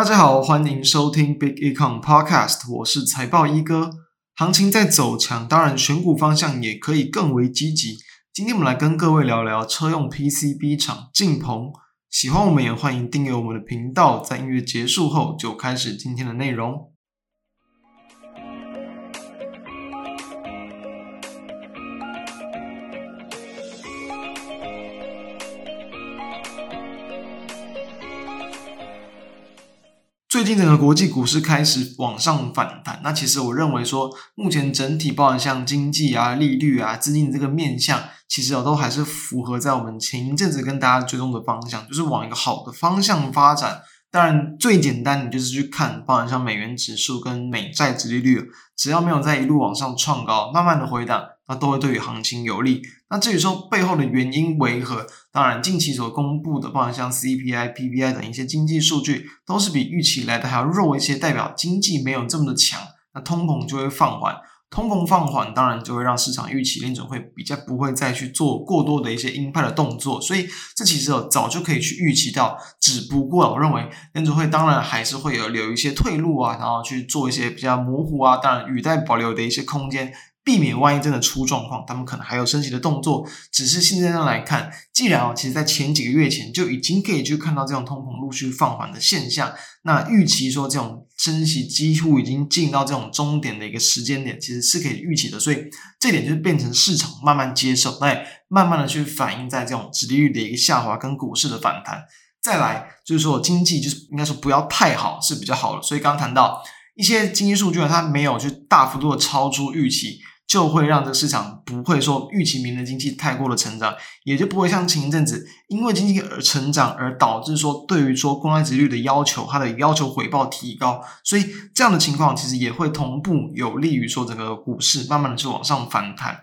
大家好，欢迎收听 Big Econ Podcast，我是财报一哥。行情在走强，当然选股方向也可以更为积极。今天我们来跟各位聊聊车用 PCB 厂晋鹏。喜欢我们也欢迎订阅我们的频道。在音乐结束后，就开始今天的内容。最近整个国际股市开始往上反弹，那其实我认为说，目前整体包含像经济啊、利率啊、资金的这个面向，其实啊都还是符合在我们前一阵子跟大家追踪的方向，就是往一个好的方向发展。当然，最简单你就是去看，包含像美元指数跟美债殖利率，只要没有在一路往上创高，慢慢的回档。那都会对于行情有利。那至于说背后的原因为何？当然，近期所公布的，包含像 CPI、PPI 等一些经济数据，都是比预期来的还要弱一些，代表经济没有这么的强。那通膨就会放缓，通膨放缓，当然就会让市场预期联准会比较不会再去做过多的一些鹰派的动作。所以，这其实早就可以去预期到。只不过，我认为联准会当然还是会有留一些退路啊，然后去做一些比较模糊啊，当然语带保留的一些空间。避免万一真的出状况，他们可能还有升息的动作。只是现在上来看，既然哦，其实在前几个月前就已经可以去看到这种通膨陆续放缓的现象，那预期说这种升息几乎已经进到这种终点的一个时间点，其实是可以预期的。所以这点就是变成市场慢慢接受，来慢慢的去反映在这种殖利率的一个下滑跟股市的反弹。再来就是说经济就是应该说不要太好是比较好的。所以刚刚谈到一些经济数据啊，它没有去大幅度的超出预期。就会让这个市场不会说预期明年经济太过的成长，也就不会像前一阵子因为经济而成长而导致说对于说公债值率的要求，它的要求回报提高，所以这样的情况其实也会同步有利于说整个股市慢慢的去往上反弹。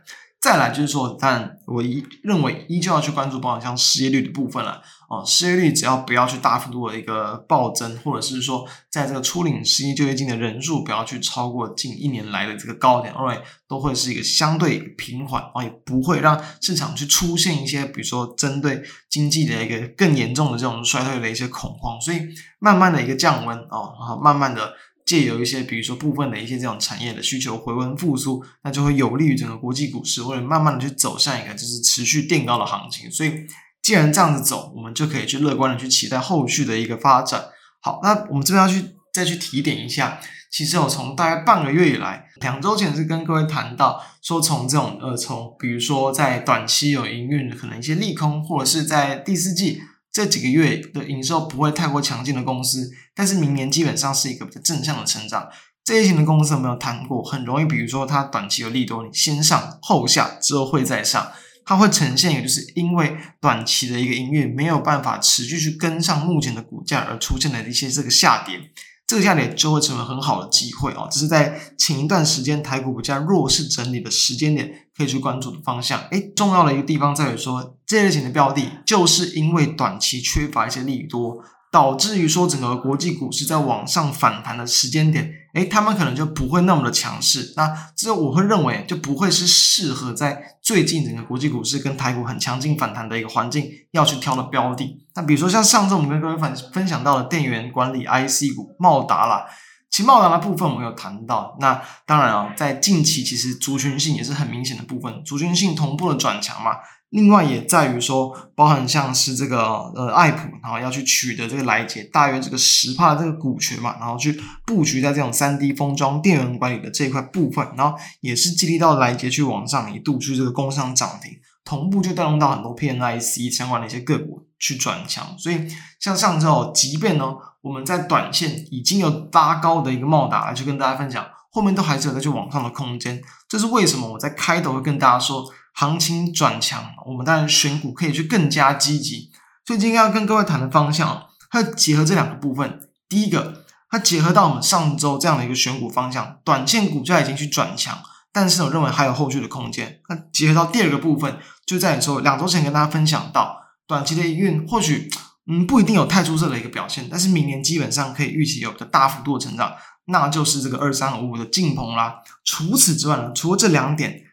再来就是说，但我一认为依旧要去关注，包括像失业率的部分了。哦，失业率只要不要去大幅度的一个暴增，或者是说，在这个初领失业救济金的人数不要去超过近一年来的这个高点，认为都会是一个相对平缓，哦，也不会让市场去出现一些，比如说针对经济的一个更严重的这种衰退的一些恐慌，所以慢慢的一个降温，哦，然后慢慢的借由一些，比如说部分的一些这种产业的需求回温复苏，那就会有利于整个国际股市，或者慢慢的去走向一个就是持续垫高的行情，所以。既然这样子走，我们就可以去乐观的去期待后续的一个发展。好，那我们这边要去再去提点一下，其实我从大概半个月以来，两周前是跟各位谈到说，从这种呃，从比如说在短期有营运可能一些利空，或者是在第四季这几个月的营收不会太过强劲的公司，但是明年基本上是一个比较正向的成长。这一型的公司有没有谈过？很容易，比如说它短期有利多，你先上后下之后会再上。它会呈现，也就是因为短期的一个营运没有办法持续去跟上目前的股价而出现的一些这个下跌，这个下跌就会成为很好的机会哦。只是在前一段时间台股比较弱势整理的时间点，可以去关注的方向。诶，重要的一个地方在于说，这类型的标的就是因为短期缺乏一些利多。导致于说整个国际股市在往上反弹的时间点，诶，他们可能就不会那么的强势。那这我会认为就不会是适合在最近整个国际股市跟台股很强劲反弹的一个环境要去挑的标的。那比如说像上周我们跟各位分分享到的电源管理 IC 股茂达啦，其实茂达的部分我们有谈到。那当然啊，在近期其实族群性也是很明显的部分，族群性同步的转强嘛。另外也在于说，包含像是这个呃爱普，然后要去取得这个来捷大约这个十帕这个股权嘛，然后去布局在这种三 D 封装电源管理的这一块部分，然后也是激励到来捷去往上一度去这个工上涨停，同步就带动到很多 PNIC 相关的一些个股去转强。所以像上周，即便呢我们在短线已经有拉高的一个茂达来去跟大家分享，后面都还是有再去往上的空间。这是为什么？我在开头会跟大家说。行情转强，我们当然选股可以去更加积极。所以今天要跟各位谈的方向，它结合这两个部分。第一个，它结合到我们上周这样的一个选股方向，短线股价已经去转强，但是我认为还有后续的空间。那结合到第二个部分，就在于说两周前跟大家分享到，短期的营运或许嗯不一定有太出色的一个表现，但是明年基本上可以预期有个大幅度的成长，那就是这个二三五五的晋鹏啦。除此之外呢，除了这两点。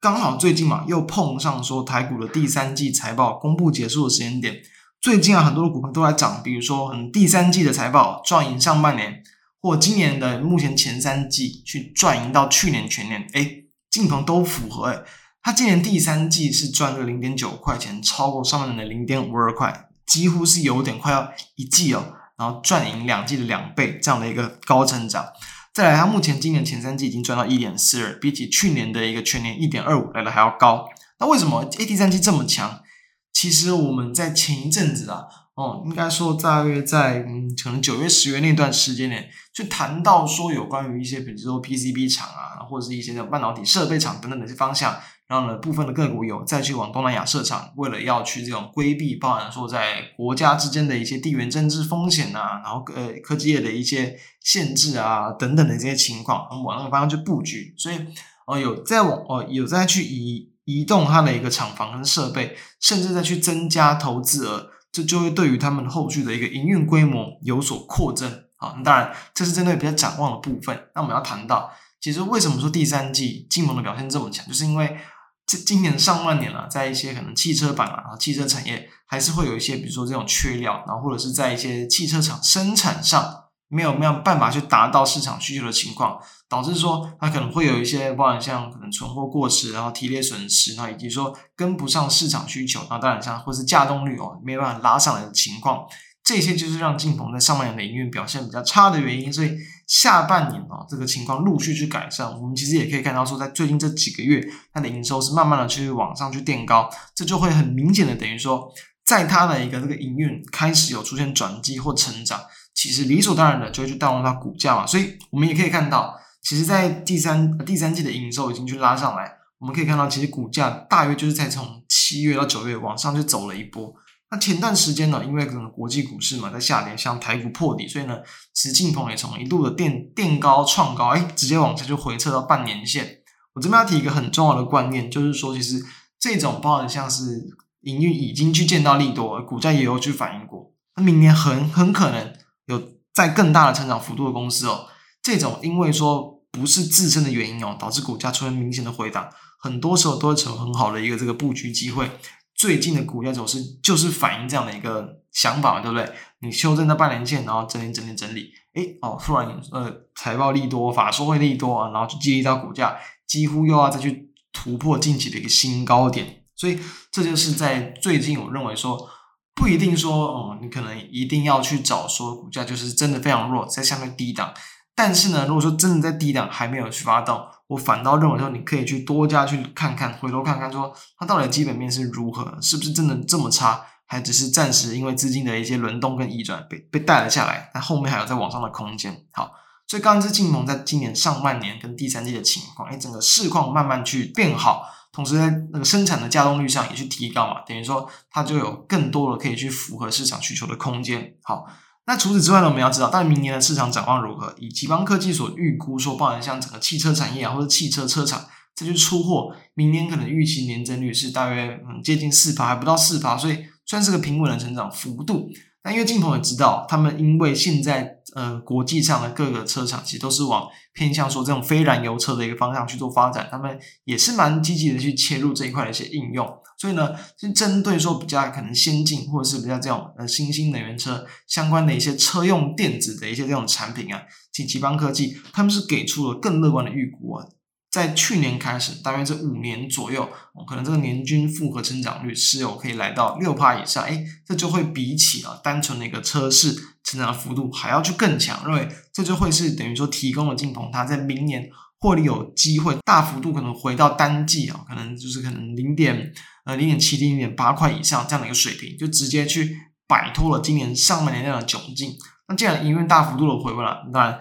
刚好最近嘛，又碰上说台股的第三季财报公布结束的时间点，最近啊，很多的股票都在涨，比如说嗯，第三季的财报赚赢上半年，或今年的目前前三季去赚赢到去年全年，诶，晋鹏都符合诶，他今年第三季是赚了零点九块钱，超过上半年的零点五二块，几乎是有点快要一季哦，然后赚赢两季的两倍这样的一个高成长。再来，他目前今年前三季已经赚到一点四二，比起去年的一个全年一点二五来的还要高。那为什么 A 第三季这么强？其实我们在前一阵子啊，哦，应该说大约在嗯，可能九月、十月那段时间内，就谈到说有关于一些，比如说 PCB 厂啊，或者是一些那种半导体设备厂等等的一些方向。然后呢，部分的个股有再去往东南亚设厂，为了要去这种规避，包含说在国家之间的一些地缘政治风险啊，然后呃科技业的一些限制啊等等的这些情况，往那个方向去布局。所以哦、呃，有在往哦、呃、有在去移移动它的一个厂房跟设备，甚至再去增加投资额，这就会对于他们后续的一个营运规模有所扩增。啊，当然这是针对比较展望的部分。那我们要谈到，其实为什么说第三季金融的表现这么强，就是因为。这今年上半年了，在一些可能汽车板啊，汽车产业还是会有一些，比如说这种缺料，然后或者是在一些汽车厂生产上没有没有办法去达到市场需求的情况，导致说它可能会有一些，包含像可能存货过时，然后提列损失，然后以及说跟不上市场需求，然后当然像或是价动率哦没有办法拉上来的情况。这些就是让晋鹏在上半年的营运表现比较差的原因，所以下半年哦，这个情况陆续去改善。我们其实也可以看到说，在最近这几个月，它的营收是慢慢的去往上去垫高，这就会很明显的等于说，在它的一个这个营运开始有出现转机或成长，其实理所当然的就会去带动它股价嘛。所以我们也可以看到，其实，在第三第三季的营收已经去拉上来，我们可以看到，其实股价大约就是在从七月到九月往上就走了一波。那前段时间呢，因为可能国际股市嘛在下跌，像台股破底，所以呢，其实晋鹏也从一度的垫垫高创高，哎，直接往下就回撤到半年线。我这边要提一个很重要的观念，就是说，其实这种包含像是营运已经去见到利多，股价也有去反映过。那明年很很可能在更大的成长幅度的公司哦，这种因为说不是自身的原因哦，导致股价出现明显的回档，很多时候都会成为很好的一个这个布局机会。最近的股价走势就是反映这样的一个想法嘛，对不对？你修正到半年线，然后整理整理整理，诶哦，突然呃财报利多，法说会利多啊，然后就激励到股价几乎又要再去突破近期的一个新高点，所以这就是在最近我认为说不一定说哦、你可能一定要去找说股价就是真的非常弱，在下面低档，但是呢，如果说真的在低档还没有去发动。我反倒认为说，你可以去多加去看看，回头看看说它到底基本面是如何，是不是真的这么差，还只是暂时因为资金的一些轮动跟移转被被带了下来，那后面还有在往上的空间。好，所以刚刚是进盟在今年上半年跟第三季的情况，哎，整个市况慢慢去变好，同时在那个生产的稼动率上也去提高嘛，等于说它就有更多的可以去符合市场需求的空间。好。那除此之外呢，我们要知道，但明年的市场展望如何？以集邦科技所预估说，包含像整个汽车产业啊，或者汽车车厂，这就出货，明年可能预期年增率是大约嗯接近四趴，还不到四趴，所以算是个平稳的成长幅度。那因为晋鹏也知道，他们因为现在呃国际上的各个车厂其实都是往偏向说这种非燃油车的一个方向去做发展，他们也是蛮积极的去切入这一块的一些应用。所以呢，是针对说比较可能先进或者是比较这种呃新兴能源车相关的一些车用电子的一些这种产品啊，及集邦科技他们是给出了更乐观的预估啊。在去年开始，大约这五年左右，可能这个年均复合增长率是有可以来到六趴以上，诶，这就会比起啊单纯的一个车市成长的幅度还要去更强，认为这就会是等于说提供了晋鹏它在明年获利有机会大幅度可能回到单季啊，可能就是可能零点呃零点七零点八块以上这样的一个水平，就直接去摆脱了今年上半年那样的窘境。那既然营运大幅度的回温了，当然。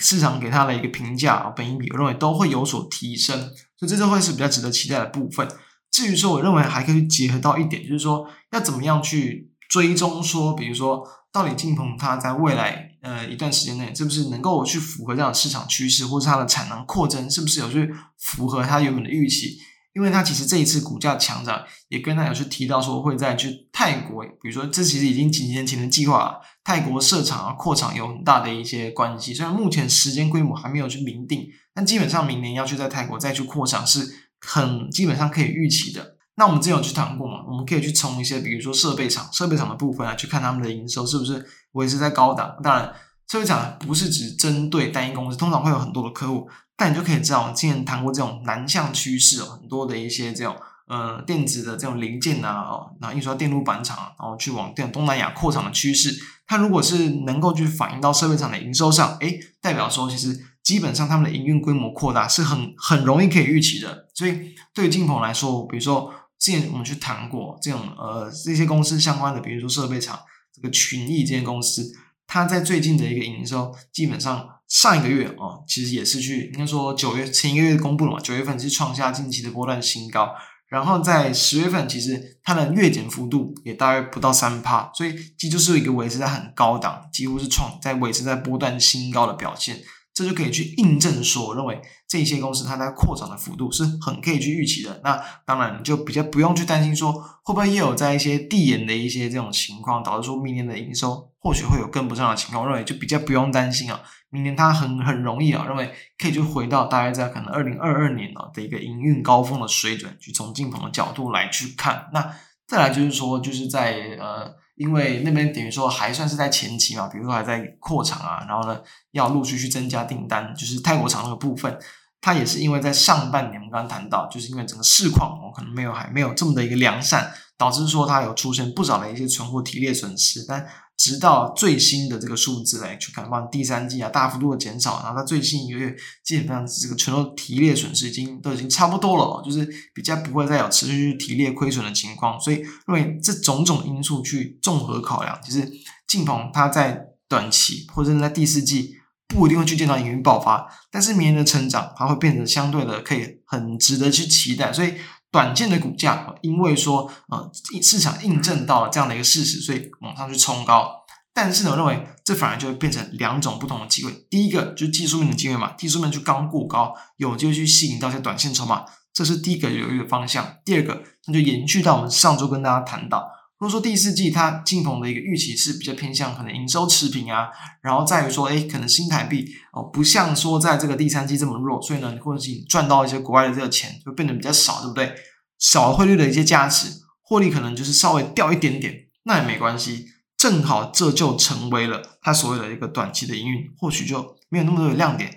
市场给它的一个评价啊，本益比我认为都会有所提升，所以这就会是比较值得期待的部分。至于说，我认为还可以结合到一点，就是说要怎么样去追踪说，比如说到底晋鹏它在未来呃一段时间内是不是能够去符合这样的市场趋势，或是它的产能扩增是不是有去符合它原本的预期。因为它其实这一次股价强涨，也跟他有去提到说会再去泰国，比如说这其实已经几年前的计划，泰国设厂啊扩厂有很大的一些关系。虽然目前时间规模还没有去明定，但基本上明年要去在泰国再去扩厂是很基本上可以预期的。那我们之前有去谈过嘛？我们可以去从一些，比如说设备厂、设备厂的部分啊去看他们的营收是不是维持在高档。当然，设备厂不是只针对单一公司，通常会有很多的客户，但你就可以知道，我们之前谈过这种南向趋势，很多的一些这种呃电子的这种零件啊，哦，然后印刷电路板厂，然后去往这种东南亚扩厂的趋势，它如果是能够去反映到设备厂的营收上，诶，代表说其实基本上他们的营运规模扩大是很很容易可以预期的。所以对于晋鹏来说，比如说。之前我们去谈过这种呃这些公司相关的，比如说设备厂这个群益这些公司，它在最近的一个营收，基本上上一个月哦，其实也是去应该说九月前一个月公布了嘛，九月份是创下近期的波段新高，然后在十月份其实它的月减幅度也大约不到三趴，所以这就是一个维持在很高档，几乎是创在维持在波段新高的表现。这就可以去印证说，我认为这些公司它在扩张的幅度是很可以去预期的。那当然，你就比较不用去担心说，会不会又有在一些递延的一些这种情况，导致说明年的营收或许会有跟不上的情况。我认为就比较不用担心啊，明年它很很容易啊，认为可以就回到大概在可能二零二二年啊的一个营运高峰的水准，去从晋鹏的角度来去看。那再来就是说，就是在呃。因为那边等于说还算是在前期嘛，比如说还在扩厂啊，然后呢要陆续去增加订单，就是泰国厂那个部分，它也是因为在上半年我们刚刚谈到，就是因为整个市况我可能没有还没有这么的一个良善，导致说它有出现不少的一些存货提列损失，但。直到最新的这个数字来去看，望第三季啊大幅度的减少，然后它最新一个月基本上这个存货提列损失已经都已经差不多了，就是比较不会再有持续去提列亏损的情况，所以认为这种种因素去综合考量，其实晋鹏它在短期或者是在第四季不一定会去见到营运爆发，但是明年的成长它会变得相对的可以很值得去期待，所以。短线的股价，因为说呃市场印证到了这样的一个事实，所以往上去冲高。但是呢，我认为这反而就会变成两种不同的机会。第一个就是技术面的机会嘛，技术面就刚过高，有机会去吸引到一些短线筹码，这是第一个有利的方向。第二个，那就延续到我们上周跟大家谈到。如果说第四季它晋鹏的一个预期是比较偏向可能营收持平啊，然后在于说，诶，可能新台币哦不像说在这个第三季这么弱，所以呢，或者是你赚到一些国外的这个钱就变得比较少，对不对？小汇率的一些价值，获利可能就是稍微掉一点点，那也没关系，正好这就成为了它所谓的一个短期的营运，或许就没有那么多的亮点。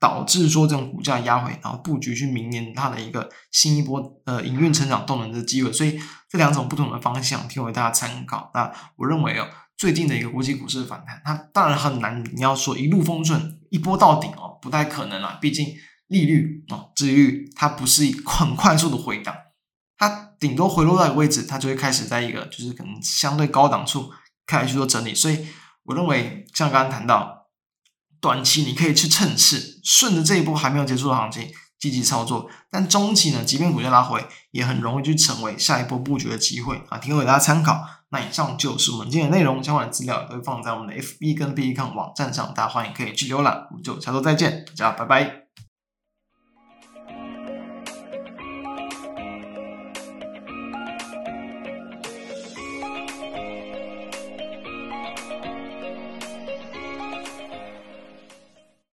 导致说这种股价压回，然后布局去明年它的一个新一波呃营运成长动能的机会，所以这两种不同的方向提供给大家参考。那我认为哦，最近的一个国际股市的反弹，它当然很难，你要说一路风顺、一波到顶哦，不太可能啦。毕竟利率哦，至于它不是很快速的回档，它顶多回落到一个位置，它就会开始在一个就是可能相对高档处开始去做整理。所以我认为像刚刚谈到。短期你可以去趁势，顺着这一波还没有结束的行情积极操作，但中期呢，即便股价拉回，也很容易去成为下一波布局的机会啊，提供给大家参考。那以上就是我们今天的内容，相关的资料都会放在我们的 FB 跟 B 站网站上，大家欢迎可以去浏览。我们就下周再见，大家拜拜。